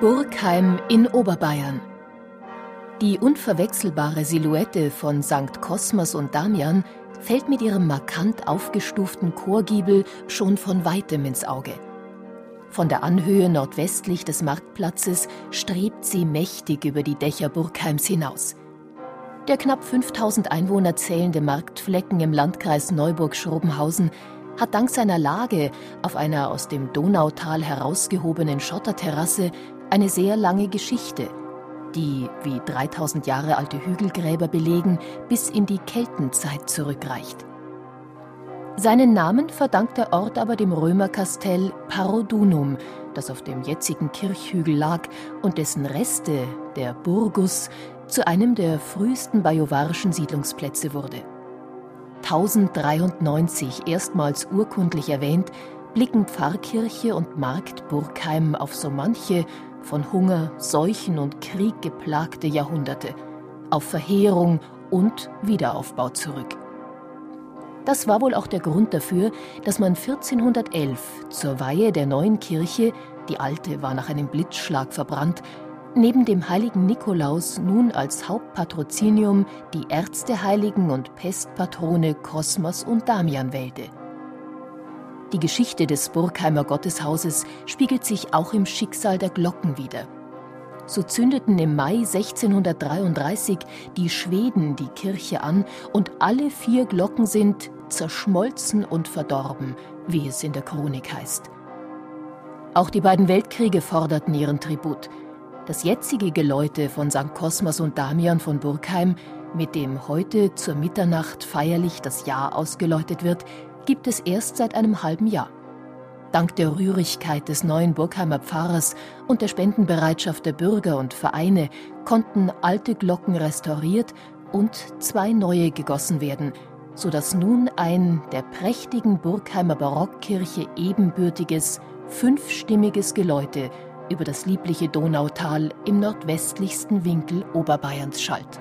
Burgheim in Oberbayern. Die unverwechselbare Silhouette von St. Kosmas und Damian fällt mit ihrem markant aufgestuften Chorgiebel schon von weitem ins Auge. Von der Anhöhe nordwestlich des Marktplatzes strebt sie mächtig über die Dächer Burgheims hinaus. Der knapp 5000 Einwohner zählende Marktflecken im Landkreis Neuburg-Schrobenhausen hat dank seiner Lage auf einer aus dem Donautal herausgehobenen Schotterterrasse eine sehr lange Geschichte, die, wie 3000 Jahre alte Hügelgräber belegen, bis in die Keltenzeit zurückreicht. Seinen Namen verdankt der Ort aber dem Römerkastell Parodunum, das auf dem jetzigen Kirchhügel lag und dessen Reste, der Burgus, zu einem der frühesten bajuwarischen Siedlungsplätze wurde. 1093 erstmals urkundlich erwähnt, blicken Pfarrkirche und Markt Burgheim auf so manche von Hunger, Seuchen und Krieg geplagte Jahrhunderte, auf Verheerung und Wiederaufbau zurück. Das war wohl auch der Grund dafür, dass man 1411 zur Weihe der neuen Kirche, die alte war nach einem Blitzschlag verbrannt, neben dem heiligen Nikolaus nun als Hauptpatrozinium die Ärzteheiligen und Pestpatrone Kosmas und Damian wählte. Die Geschichte des Burgheimer Gotteshauses spiegelt sich auch im Schicksal der Glocken wider. So zündeten im Mai 1633 die Schweden die Kirche an und alle vier Glocken sind zerschmolzen und verdorben, wie es in der Chronik heißt. Auch die beiden Weltkriege forderten ihren Tribut. Das jetzige Geläute von St. Kosmas und Damian von Burgheim, mit dem heute zur Mitternacht feierlich das Jahr ausgeläutet wird, gibt es erst seit einem halben Jahr. Dank der Rührigkeit des neuen Burgheimer Pfarrers und der Spendenbereitschaft der Bürger und Vereine konnten alte Glocken restauriert und zwei neue gegossen werden, sodass nun ein der prächtigen Burgheimer Barockkirche ebenbürtiges, fünfstimmiges Geläute über das liebliche Donautal im nordwestlichsten Winkel Oberbayerns schallt.